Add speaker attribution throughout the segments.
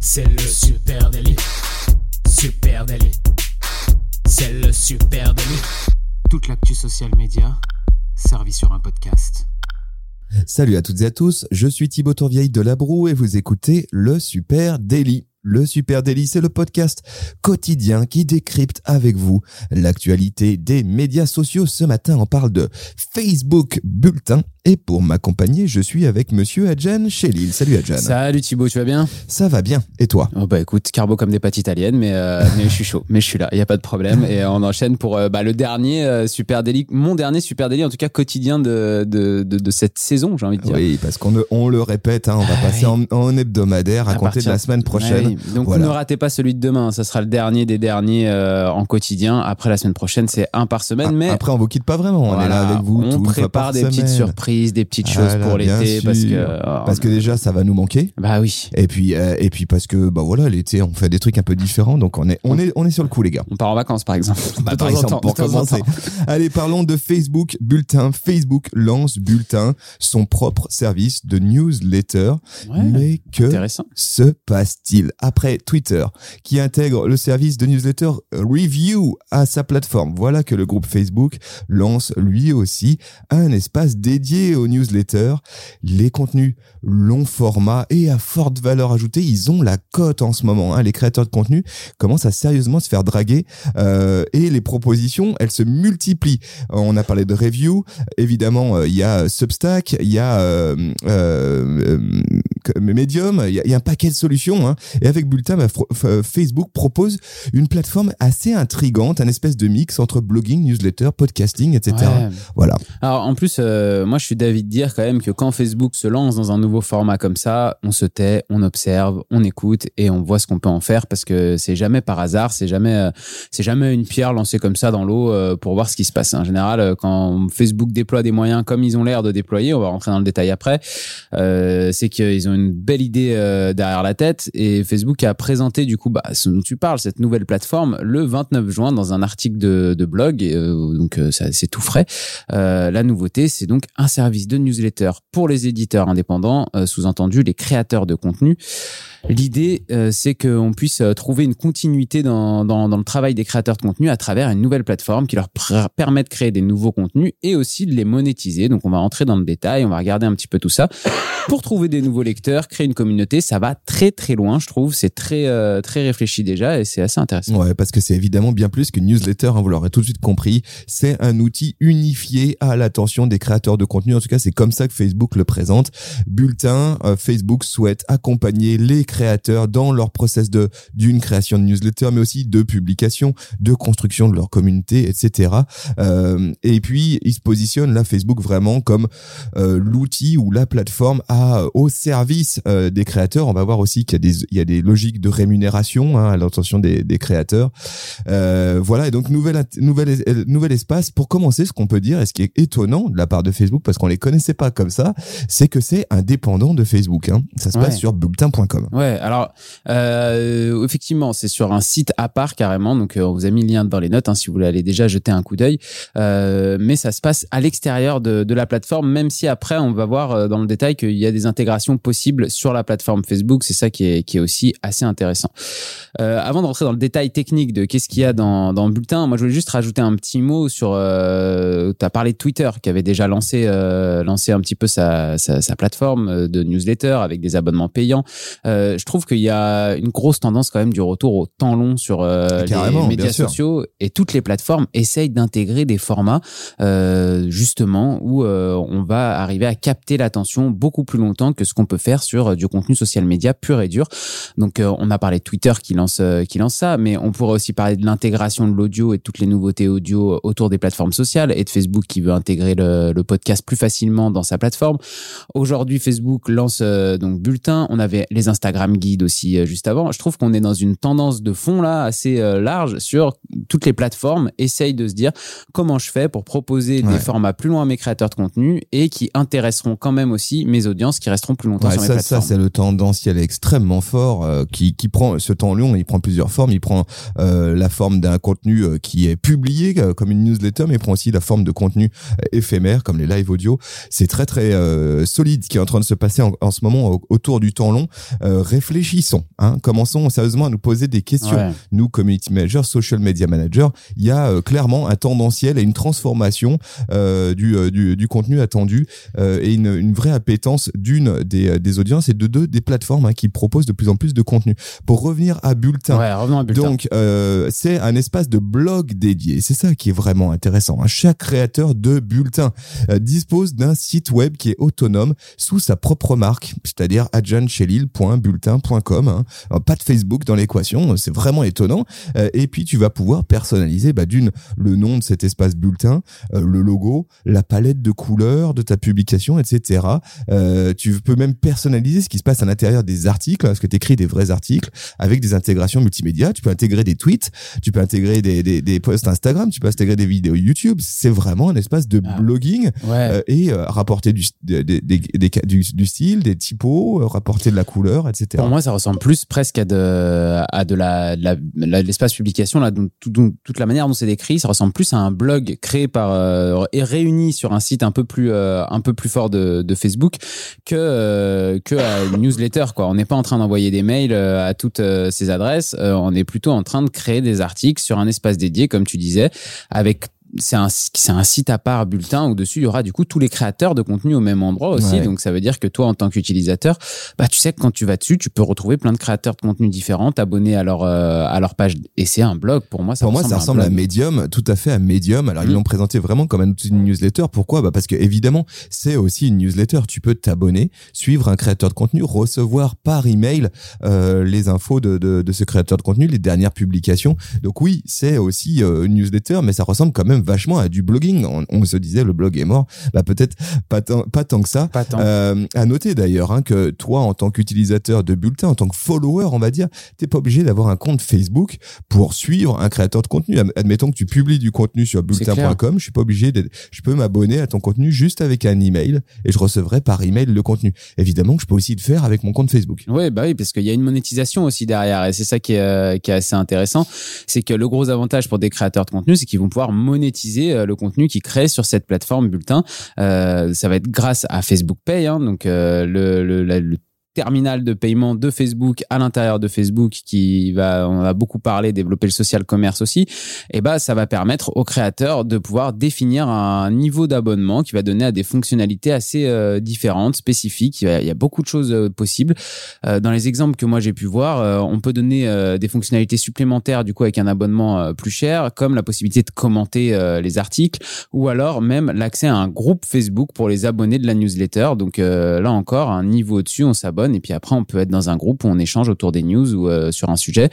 Speaker 1: C'est le super délit. Super délit. C'est le super délit. Toute l'actu social média servie sur un podcast.
Speaker 2: Salut à toutes et à tous, je suis Thibaut Tourvieille de La Broue et vous écoutez le Super Daily. Le Super Daily, c'est le podcast quotidien qui décrypte avec vous l'actualité des médias sociaux. Ce matin, on parle de Facebook Bulletin et pour m'accompagner, je suis avec monsieur Adjan Chélil. Salut Adjan.
Speaker 3: Salut Thibaut, tu vas bien?
Speaker 2: Ça va bien. Et toi?
Speaker 3: Oh Bah écoute, carbo comme des pâtes italiennes, mais, euh, mais je suis chaud. Mais je suis là, il n'y a pas de problème. Et on enchaîne pour euh, bah, le dernier euh, Super Daily, mon dernier Super Daily, en tout cas quotidien de, de, de, de cette saison, j'ai envie de dire.
Speaker 2: Oui, parce qu'on on le répète, hein, on va
Speaker 3: Ah
Speaker 2: passer
Speaker 3: oui.
Speaker 2: en, en hebdomadaire à,
Speaker 3: À
Speaker 2: compter de la semaine prochaine.
Speaker 3: Donc
Speaker 2: Voilà.
Speaker 3: ne ratez pas celui de demain, ça sera le dernier des derniers euh, en quotidien. Après la semaine prochaine, c'est un par semaine, mais
Speaker 2: Après, on vous quitte pas vraiment. On est là avec vous.
Speaker 3: On
Speaker 2: tout
Speaker 3: prépare
Speaker 2: par
Speaker 3: des petites
Speaker 2: semaine.
Speaker 3: Surprises, des petites choses
Speaker 2: Voilà,
Speaker 3: pour l'été, parce que euh,
Speaker 2: Parce que déjà, ça va nous manquer.
Speaker 3: bah oui.
Speaker 2: Et puis, euh, et puis parce que bah voilà, l'été, on fait des trucs un peu différents, donc on est, on est, on est sur le coup, les gars.
Speaker 3: On part en vacances par exemple.
Speaker 2: Bah,
Speaker 3: De
Speaker 2: par
Speaker 3: temps
Speaker 2: exemple,
Speaker 3: temps,
Speaker 2: pour
Speaker 3: de
Speaker 2: commencer.
Speaker 3: temps.
Speaker 2: Allez, parlons de Facebook Bulletin. Facebook lance Bulletin, son propre service de newsletter.
Speaker 3: Ouais,
Speaker 2: Mais que se passe-t-il après Twitter, qui intègre le service de newsletter Review à sa plateforme? Voilà que le groupe Facebook lance lui aussi un espace dédié aux newsletters. Les contenus long format et à forte valeur ajoutée, ils ont la cote en ce moment. hein. Les créateurs de contenu commencent à sérieusement se faire draguer euh, et les propositions, elles se multiplient. On a parlé de Review, évidemment, euh, il y a Substack, il y a euh, euh, euh, Medium, il y, a- il y a un paquet de solutions. hein. Et avec Bulletin, bah, F- Facebook propose une plateforme assez intrigante, un espèce de mix entre blogging, newsletter, podcasting, etc.
Speaker 3: Ouais.
Speaker 2: Voilà.
Speaker 3: Alors en plus, euh, moi je suis d'avis de dire quand même que quand Facebook se lance dans un nouveau format comme ça, on se tait, on observe, on écoute et on voit ce qu'on peut en faire parce que c'est jamais par hasard, c'est jamais, euh, c'est jamais une pierre lancée comme ça dans l'eau euh, pour voir ce qui se passe. En général, euh, quand Facebook déploie des moyens comme ils ont l'air de déployer, on va rentrer dans le détail après, euh, c'est qu'ils ont une belle idée euh, derrière la tête et Facebook a présenté du coup bah, ce dont tu parles, cette nouvelle plateforme le 29 juin dans un article de, blog, euh, donc euh, c'est tout frais. Euh, la nouveauté, c'est donc un service de newsletter pour les éditeurs indépendants, sous-entendu les créateurs de contenu. L'idée, euh, c'est qu'on puisse euh, trouver une continuité dans, dans, dans le travail des créateurs de contenu à travers une nouvelle plateforme qui leur permet de créer des nouveaux contenus et aussi de les monétiser. Donc, on va rentrer dans le détail, on va regarder un petit peu tout ça pour trouver des nouveaux lecteurs, créer une communauté. Ça va très très loin, je trouve. C'est très euh, très réfléchi déjà et c'est assez intéressant.
Speaker 2: Ouais, parce que c'est évidemment bien plus qu'une newsletter, hein, vous l'aurez tout de suite compris. C'est un outil unifié à l'attention des créateurs de contenu. En tout cas, c'est comme ça que Facebook le présente. Bulletin, euh, Facebook souhaite accompagner les créateurs dans leur process de d'une création de newsletter, mais aussi de publication, de construction de leur communauté, etc. Euh, et puis, il se positionne là Facebook vraiment comme euh, l'outil ou la plateforme à, au service euh, des créateurs. On va voir aussi qu'il y a des, il y a des logiques de rémunération hein, à l'intention des, des créateurs. Euh, voilà, et donc nouvel, int- nouvel, euh, nouvel espace. Pour commencer, ce qu'on peut dire, et ce qui est étonnant de la part de Facebook, parce qu'on les connaissait pas comme ça, c'est que c'est indépendant de Facebook. Hein. Ça se
Speaker 3: Ouais.
Speaker 2: passe sur bulletin.com.
Speaker 3: Ouais, alors euh, effectivement, c'est sur un site à part carrément, donc euh, on vous a mis le lien dans les notes hein, si vous voulez aller déjà jeter un coup d'œil. Euh, mais ça se passe à l'extérieur de, la plateforme, même si après on va voir dans le détail qu'il y a des intégrations possibles sur la plateforme Facebook. C'est ça qui est, qui est aussi assez intéressant. Avant de rentrer dans le détail technique de qu'est-ce qu'il y a dans, dans le bulletin, moi je voulais juste rajouter un petit mot sur. Tu as parlé de Twitter qui avait déjà lancé, lancé un petit peu sa, sa, plateforme de newsletter avec des abonnements payants. Je trouve qu'il y a une grosse tendance quand même du retour au temps long sur euh,
Speaker 2: Carrément,
Speaker 3: les médias sociaux et toutes les plateformes essayent d'intégrer des formats euh, justement où euh, on va arriver à capter l'attention beaucoup plus longtemps que ce qu'on peut faire sur euh, du contenu social média pur et dur. Donc euh, on a parlé de Twitter qui lance euh, qui lance ça, mais on pourrait aussi parler de l'intégration de l'audio et de toutes les nouveautés audio autour des plateformes sociales et de Facebook qui veut intégrer le, le podcast plus facilement dans sa plateforme. Aujourd'hui, Facebook lance euh, donc Bulletin. On avait les Instagram guides aussi euh, juste avant. Je trouve qu'on est dans une tendance de fond là assez euh, large sur toutes les plateformes essayent de se dire comment je fais pour proposer
Speaker 2: Ouais.
Speaker 3: des formats plus loin à mes créateurs de contenu et qui intéresseront quand même aussi mes audiences qui resteront plus longtemps
Speaker 2: Ouais,
Speaker 3: sur mes
Speaker 2: ça, ça
Speaker 3: plateformes.
Speaker 2: c'est le tendanciel extrêmement fort euh, qui, qui prend ce temps long, il prend plusieurs formes. Il prend euh, la forme d'un contenu euh, qui est publié comme une newsletter, mais il prend aussi la forme de contenu éphémère comme les live audio. C'est très très solide ce qui est en train de se passer en, en ce moment au- autour du temps long. Euh, réfléchissons, hein, commençons sérieusement à nous poser des questions.
Speaker 3: Ouais.
Speaker 2: Nous, community manager, social media manager, il y a euh, clairement un tendanciel et une transformation euh, du, euh, du, du contenu attendu et une, une vraie appétence d'une des, des audiences et de deux des plateformes hein, qui proposent de plus en plus de contenu. Pour revenir à Bulletin,
Speaker 3: Ouais, revenons à Bulletin.
Speaker 2: donc, c'est un espace de blog dédié. C'est ça qui est vraiment intéressant. hein. Chaque créateur de bulletin dispose d'un site web qui est autonome sous sa propre marque, c'est-à-dire adjanchelil.bulletin.com. Hein. Pas de Facebook dans l'équation, c'est vraiment étonnant. Euh, et puis, tu vas pouvoir personnaliser bah, d'une le nom de cet espace bulletin, euh, le logo, la palette de couleurs de ta publication, etc. Euh, tu peux même personnaliser ce qui se passe à l'intérieur des articles, parce que tu écris des vrais articles avec des intégrations multimédia. Tu peux intégrer des tweets, tu peux intégrer des, des, des posts Instagram, tu peux intégrer des vidéos YouTube. C'est vraiment un espace de blogging
Speaker 3: Ouais.
Speaker 2: et rapporter du, des, du, du style, des typos, rapporter de la couleur, etc.
Speaker 3: Pour moi, ça ressemble plus presque à de, à de la, de l'espace publication, là, dont- toute la manière dont c'est décrit, ça ressemble plus à un blog créé par euh, et réuni sur un site un peu plus, euh, un peu plus fort de, de Facebook que euh, que à une newsletter. Quoi, on n'est pas en train d'envoyer des mails euh, à toutes euh, ces adresses. euh, on est plutôt en train de créer des articles sur un espace dédié, comme tu disais, avec c'est un, c'est un site à part bulletin où dessus il y aura du coup tous les créateurs de contenu au même endroit aussi.
Speaker 2: Ouais.
Speaker 3: Donc ça veut dire que toi en tant qu'utilisateur, bah tu sais que quand tu vas dessus, tu peux retrouver plein de créateurs de contenu différents, t'abonner à leur euh, à leur page et c'est un blog pour moi. Ça
Speaker 2: Pour moi, ça ressemble à. Medium, tout à fait à Medium. Alors, ils
Speaker 3: Mm.
Speaker 2: l'ont présenté vraiment comme un de newsletter. Pourquoi? Bah Parce que, évidemment, c'est aussi une newsletter. Tu peux t'abonner, suivre un créateur de contenu, recevoir par email euh, les infos de, de, de ce créateur de contenu, les dernières publications. Donc, oui, c'est aussi euh, une newsletter, mais ça ressemble quand même vachement à du blogging. On, on se disait, le blog est mort. Bah, peut-être pas tant, pas tant que ça.
Speaker 3: Pas tant.
Speaker 2: Euh, à noter d'ailleurs hein, que toi, en tant qu'utilisateur de bulletin, en tant que follower, on va dire, t'es pas obligé d'avoir un compte Facebook pour suivre un créateur de contenu. Ad- Admettons que tu publies du contenu sur bulletin.com, je suis pas obligé d'être, je peux m'abonner à ton contenu juste avec un email et je recevrai par email le contenu. Évidemment que je peux aussi le faire avec mon compte Facebook.
Speaker 3: Oui, bah oui, parce qu'il y a une monétisation aussi derrière, et c'est ça qui est, euh, qui est assez intéressant. C'est que le gros avantage pour des créateurs de contenu, c'est qu'ils vont pouvoir monétiser euh, le contenu qu'ils créent sur cette plateforme Bulletin. Euh, ça va être grâce à Facebook Pay, hein, donc euh, le, le, terminal de paiement de Facebook à l'intérieur de Facebook qui va on a beaucoup parlé développer le social commerce aussi et bah ça va permettre aux créateurs de pouvoir définir un niveau d'abonnement qui va donner à des fonctionnalités assez euh, différentes spécifiques. Il y, a, beaucoup de choses euh, possibles. Euh, dans les exemples que moi j'ai pu voir, euh, on peut donner euh, des fonctionnalités supplémentaires du coup avec un abonnement plus cher, comme la possibilité de commenter les articles, ou alors même l'accès à un groupe Facebook pour les abonnés de la newsletter. Donc là encore, un niveau au-dessus, on s'abonne et puis après on peut être dans un groupe où on échange autour des news ou euh, sur un sujet.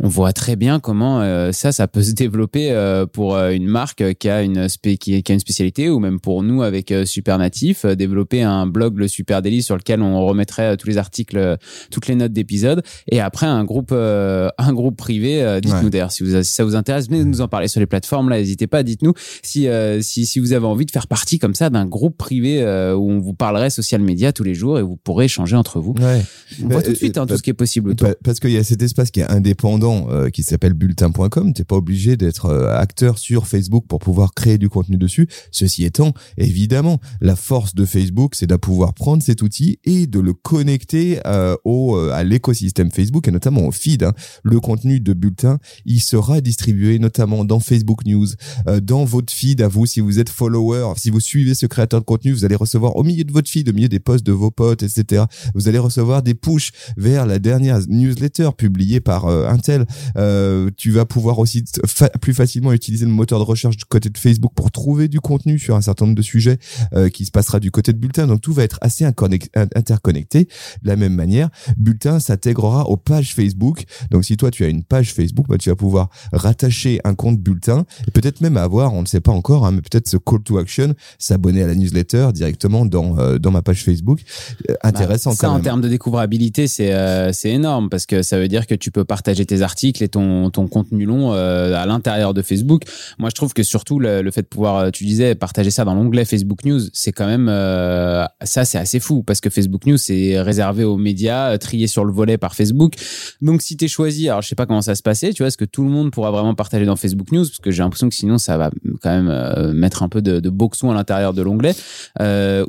Speaker 3: On voit très bien comment euh, ça, ça peut se développer euh, pour euh, une marque qui a une spé- qui, qui a une spécialité ou même pour nous avec euh, Supernatif, euh, développer un blog le Super Daily sur lequel on remettrait tous les articles, toutes les notes d'épisodes et après un groupe euh, un groupe privé. euh, dites-nous
Speaker 2: Ouais.
Speaker 3: d'ailleurs si, vous, si ça vous intéresse, venez nous en parler sur les plateformes là. N'hésitez pas, dites-nous si, euh, si si vous avez envie de faire partie comme ça d'un groupe privé euh, où on vous parlerait social media tous les jours et vous pourrez échanger entre vous.
Speaker 2: Ouais.
Speaker 3: On voit
Speaker 2: Bah,
Speaker 3: tout de suite hein,
Speaker 2: bah,
Speaker 3: tout ce qui est possible autour.
Speaker 2: Pa- Parce qu'il y a cet espace qui est indépendant, euh, qui s'appelle bulletin.com. T'es pas obligé d'être euh, acteur sur Facebook pour pouvoir créer du contenu dessus. Ceci étant, évidemment, la force de Facebook, c'est de pouvoir prendre cet outil et de le connecter euh, au euh, à l'écosystème Facebook et notamment au feed. hein. Le contenu de bulletin, il sera distribué notamment dans Facebook News, euh, dans votre feed à vous si vous êtes follower, si vous suivez ce créateur de contenu, vous allez recevoir au milieu de votre feed, au milieu des posts de vos potes, etc. Vous allez recevoir des push vers la dernière newsletter publiée par euh, Intel. Euh, tu vas pouvoir aussi fa- plus facilement utiliser le moteur de recherche du côté de Facebook pour trouver du contenu sur un certain nombre de sujets euh, qui se passera du côté de Bulletin. Donc tout va être assez interconnecté. De la même manière, Bulletin s'intégrera aux pages Facebook. Donc si toi tu as une page Facebook, bah, tu vas pouvoir rattacher un compte Bulletin et peut-être même avoir, on ne sait pas encore, hein, mais peut-être ce call to action, s'abonner à la newsletter directement dans euh, dans ma page Facebook. Euh, intéressant
Speaker 3: Bah,
Speaker 2: quand même.
Speaker 3: De découvrabilité, c'est euh, énorme parce que ça veut dire que tu peux partager tes articles et ton, ton contenu long euh, à l'intérieur de Facebook. Moi, je trouve que surtout le, fait de pouvoir, euh, tu disais, partager ça dans l'onglet Facebook News, c'est quand même euh, ça, c'est assez fou parce que Facebook News c'est réservé aux médias, trié sur le volet par Facebook. Donc, si t'es choisi, alors je sais pas comment ça se passer, tu vois, est-ce que tout le monde pourra vraiment partager dans Facebook News? Parce que j'ai l'impression que sinon ça va quand même mettre un peu de, de boxon à l'intérieur de l'onglet,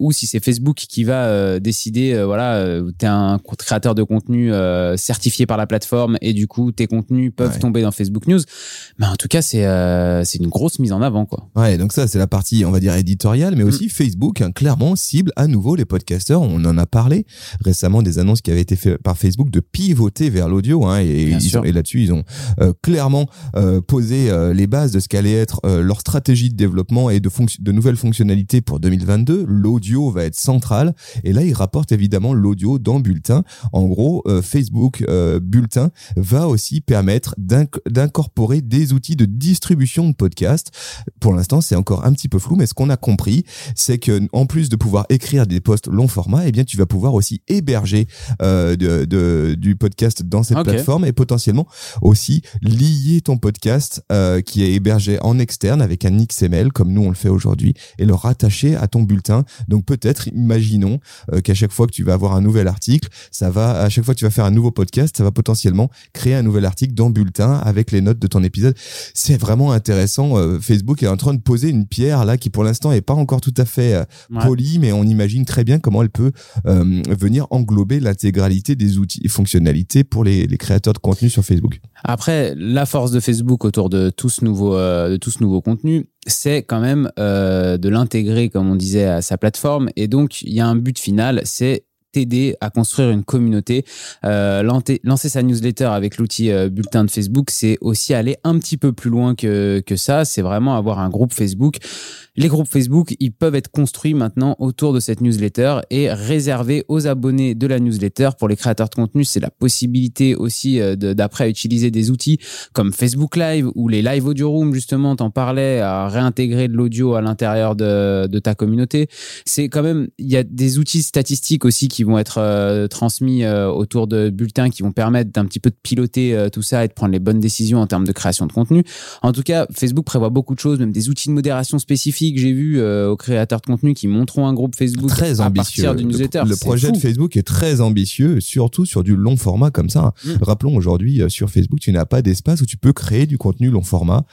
Speaker 3: ou si c'est Facebook qui va décider, voilà, euh, t'es un créateur de contenu euh, certifié par la plateforme et du coup tes contenus peuvent
Speaker 2: Ouais.
Speaker 3: tomber dans Facebook News. Mais en tout cas, c'est euh, c'est une grosse mise en avant, quoi.
Speaker 2: Ouais, donc ça c'est la partie on va dire éditoriale,
Speaker 3: Mm.
Speaker 2: mais aussi Facebook hein, clairement cible à nouveau les podcasteurs. On en a parlé récemment des annonces qui avaient été faites par Facebook de pivoter vers l'audio, hein, et, là-dessus ils ont euh, clairement posé les bases de ce qu'allait être leur stratégie de développement et de, de nouvelles fonctionnalités pour 2022. L'audio va être central, et là ils rapportent évidemment l'audio dans Bulletin. En gros, euh, Facebook euh, Bulletin va aussi permettre d'inc- d'incorporer des outils de distribution de podcasts. Pour l'instant, c'est encore un petit peu flou, mais ce qu'on a compris, c'est que en plus de pouvoir écrire des posts long format, eh bien, tu vas pouvoir aussi héberger euh, de, de- du podcast dans cette plateforme et potentiellement aussi lier ton podcast qui est hébergé en externe avec un XML comme nous on le fait aujourd'hui et le rattacher à ton bulletin. Donc peut-être, imaginons qu'à chaque fois que tu vas avoir un nouvel article, ça va à chaque fois que tu vas faire un nouveau podcast, ça va potentiellement créer un nouvel article dans bulletin avec les notes de ton épisode. C'est vraiment intéressant. Euh, Facebook est en train de poser une pierre là qui pour l'instant est pas encore tout à fait euh,
Speaker 3: Ouais.
Speaker 2: polie, mais on imagine très bien comment elle peut euh, venir englober l'intégralité des outils et fonctionnalités pour les, les créateurs de contenu sur Facebook.
Speaker 3: Après, la force de Facebook autour de tout ce nouveau, de tout ce nouveau contenu, c'est quand même de l'intégrer, comme on disait, à sa plateforme. Et donc, il y a un but final, c'est t'aider à construire une communauté. Euh, lancer, sa newsletter avec l'outil euh, bulletin de Facebook, c'est aussi aller un petit peu plus loin que, que ça. C'est vraiment avoir un groupe Facebook. Les groupes Facebook, ils peuvent être construits maintenant autour de cette newsletter et réservés aux abonnés de la newsletter. Pour les créateurs de contenu, c'est la possibilité aussi euh, d'après utiliser des outils comme Facebook Live ou les Live Audio Room, justement, t'en parlais, à réintégrer de l'audio à l'intérieur de, de ta communauté. C'est quand même, il y a des outils statistiques aussi qui vont être euh, transmis euh, autour de bulletins qui vont permettre d'un petit peu de piloter euh, tout ça et de prendre les bonnes décisions en termes de création de contenu. En tout cas, Facebook prévoit beaucoup de choses, même des outils de modération spécifiques. J'ai vu aux créateurs de contenu qui monteront un groupe Facebook
Speaker 2: très
Speaker 3: à
Speaker 2: ambitieux.
Speaker 3: partir d'une
Speaker 2: Le-
Speaker 3: newsletter.
Speaker 2: Le, projet
Speaker 3: fou.
Speaker 2: de Facebook est très ambitieux, surtout sur du long format comme ça.
Speaker 3: Mm.
Speaker 2: Rappelons aujourd'hui sur Facebook, tu n'as pas d'espace où tu peux créer du contenu long format.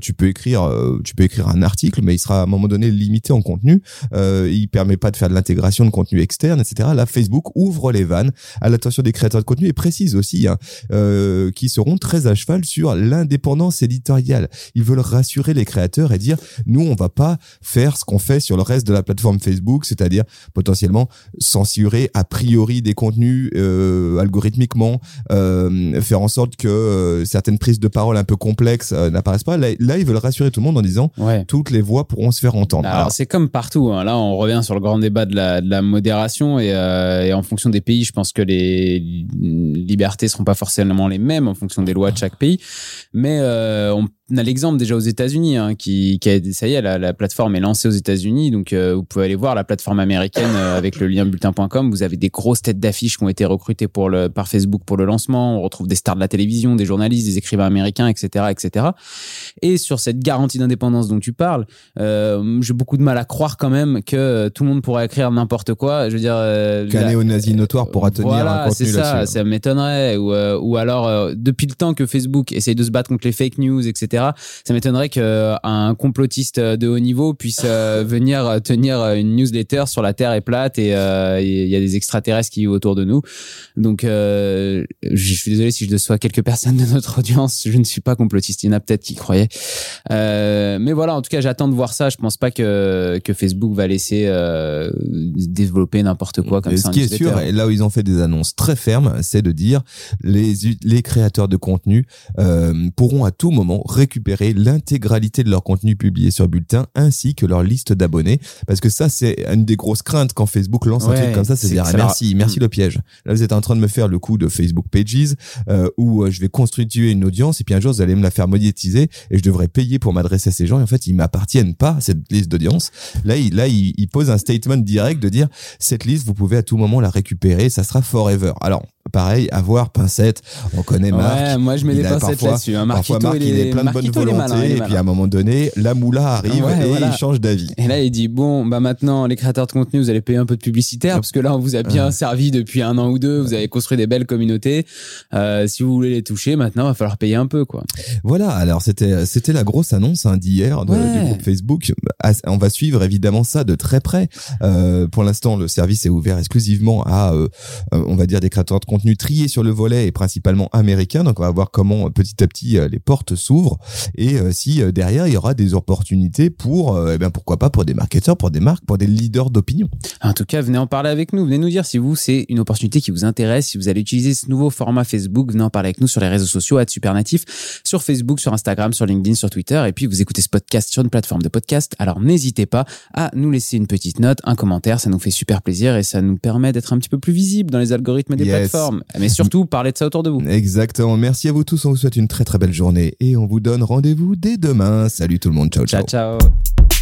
Speaker 2: Tu peux écrire, tu peux écrire un article, mais il sera à un moment donné limité en contenu. Il permet pas de faire de l'intégration de contenu externe, etc. Là, Facebook ouvre les vannes à l'attention des créateurs de contenu et précise aussi hein, euh, qui seront très à cheval sur l'indépendance éditoriale. Ils veulent rassurer les créateurs et dire nous, on va pas faire ce qu'on fait sur le reste de la plateforme Facebook, c'est-à-dire potentiellement censurer a priori des contenus euh, algorithmiquement, euh, faire en sorte que euh, certaines prises de parole un peu complexes euh, n'apparaissent pas. Là, là, ils veulent rassurer tout le monde en disant
Speaker 3: Ouais.
Speaker 2: toutes les voix pourront se faire entendre.
Speaker 3: Alors,
Speaker 2: Alors,
Speaker 3: c'est comme partout. hein. Là, on revient sur le grand débat de la, de la modération et, euh, et en fonction des pays, je pense que les li- libertés seront pas forcément les mêmes en fonction des lois de chaque pays. Mais euh, a l'exemple déjà aux États-Unis, hein, qui, qui a, ça y est, la, la plateforme est lancée aux États-Unis, donc euh, vous pouvez aller voir la plateforme américaine euh, avec le lien bulletin.com. Vous avez des grosses têtes d'affiches qui ont été recrutées pour le par Facebook pour le lancement. On retrouve des stars de la télévision, des journalistes, des écrivains américains, etc., etc. Et sur cette garantie d'indépendance dont tu parles, euh, j'ai beaucoup de mal à croire quand même que euh, tout le monde pourrait écrire n'importe quoi. Je veux dire, euh,
Speaker 2: qu'un néo-nazi notoire pourra tenir
Speaker 3: voilà,
Speaker 2: un contenu
Speaker 3: c'est ça, ça m'étonnerait. Ou, euh, ou alors, euh, depuis le temps que Facebook essaye de se battre contre les fake news, etc., ça m'étonnerait qu'un complotiste de haut niveau puisse euh, venir tenir une newsletter sur la Terre est plate et euh, il y a des extraterrestres qui vivent autour de nous. Donc, euh, je suis désolé si je déçois quelques personnes de notre audience. Je ne suis pas complotiste. Il y en a peut-être qui croyaient. Euh, mais voilà, en tout cas, j'attends de voir ça. Je pense pas que, que Facebook va laisser euh, développer n'importe quoi comme
Speaker 2: Et
Speaker 3: ça.
Speaker 2: ce qui est sûr, et là où ils ont fait des annonces très fermes, c'est de dire les, les créateurs de contenu euh, pourront à tout moment récupérer récupérer l'intégralité de leur contenu publié sur Bulletin ainsi que leur liste d'abonnés. Parce que ça, c'est une des grosses craintes quand Facebook lance un truc comme ça, c'est dire ah,
Speaker 3: ça
Speaker 2: merci, merci
Speaker 3: Mm.
Speaker 2: le piège. Là, vous êtes en train de me faire le coup de Facebook Pages euh, où euh, je vais constituer une audience et puis un jour vous allez me la faire monétiser et je devrais payer pour m'adresser à ces gens et en fait ils m'appartiennent pas cette liste d'audience. Là, il, là, il, il pose un statement direct de dire cette liste vous pouvez à tout moment la récupérer, ça sera forever. Alors pareil, avoir pincette, on connaît Marc.
Speaker 3: Ouais, moi je mets
Speaker 2: il
Speaker 3: des pincettes là-dessus. Hein.
Speaker 2: Parfois,
Speaker 3: Marquito,
Speaker 2: Marc, il est plein de bonne
Speaker 3: il est
Speaker 2: volonté,
Speaker 3: malin, il est
Speaker 2: et puis à un moment donné, la moula arrive
Speaker 3: Ouais,
Speaker 2: et
Speaker 3: voilà.
Speaker 2: il change d'avis.
Speaker 3: Et là, il dit bon, bah maintenant, les créateurs de contenu, vous allez payer un peu de publicitaire parce que là, on vous a bien servi depuis un an ou deux. Vous avez construit des belles communautés. Euh, si vous voulez les toucher, maintenant, il va falloir payer un peu, quoi.
Speaker 2: Voilà, alors c'était c'était la grosse annonce hein, d'hier du groupe Facebook. On va suivre évidemment ça de très près. Euh, pour l'instant, le service est ouvert exclusivement à, euh, euh, on va dire, des créateurs de contenu triés sur le volet et principalement américains. Donc on va voir comment euh, petit à petit euh, les portes s'ouvrent et euh, si derrière il y aura des opportunités pour, eh bien pourquoi pas pour des marketeurs, pour des marques, pour des leaders d'opinion.
Speaker 3: En tout cas, venez en parler avec nous. Venez nous dire si vous, c'est une opportunité qui vous intéresse, si vous allez utiliser ce nouveau format Facebook. Venez en parler avec nous sur les réseaux sociaux, à Supernatif, sur Facebook, sur Instagram, sur LinkedIn, sur Twitter. Et puis, vous écoutez ce podcast sur une plateforme de podcast. Alors, n'hésitez pas à nous laisser une petite note, un commentaire. Ça nous fait super plaisir et ça nous permet d'être un petit peu plus visible dans les algorithmes des
Speaker 2: Yes.
Speaker 3: Plateformes. Mais surtout, parlez de ça autour de vous.
Speaker 2: Exactement. Merci à vous tous. On vous souhaite une très très belle journée et on vous donne rendez-vous dès demain. Salut tout le monde. Ciao ciao.
Speaker 3: Ciao, ciao.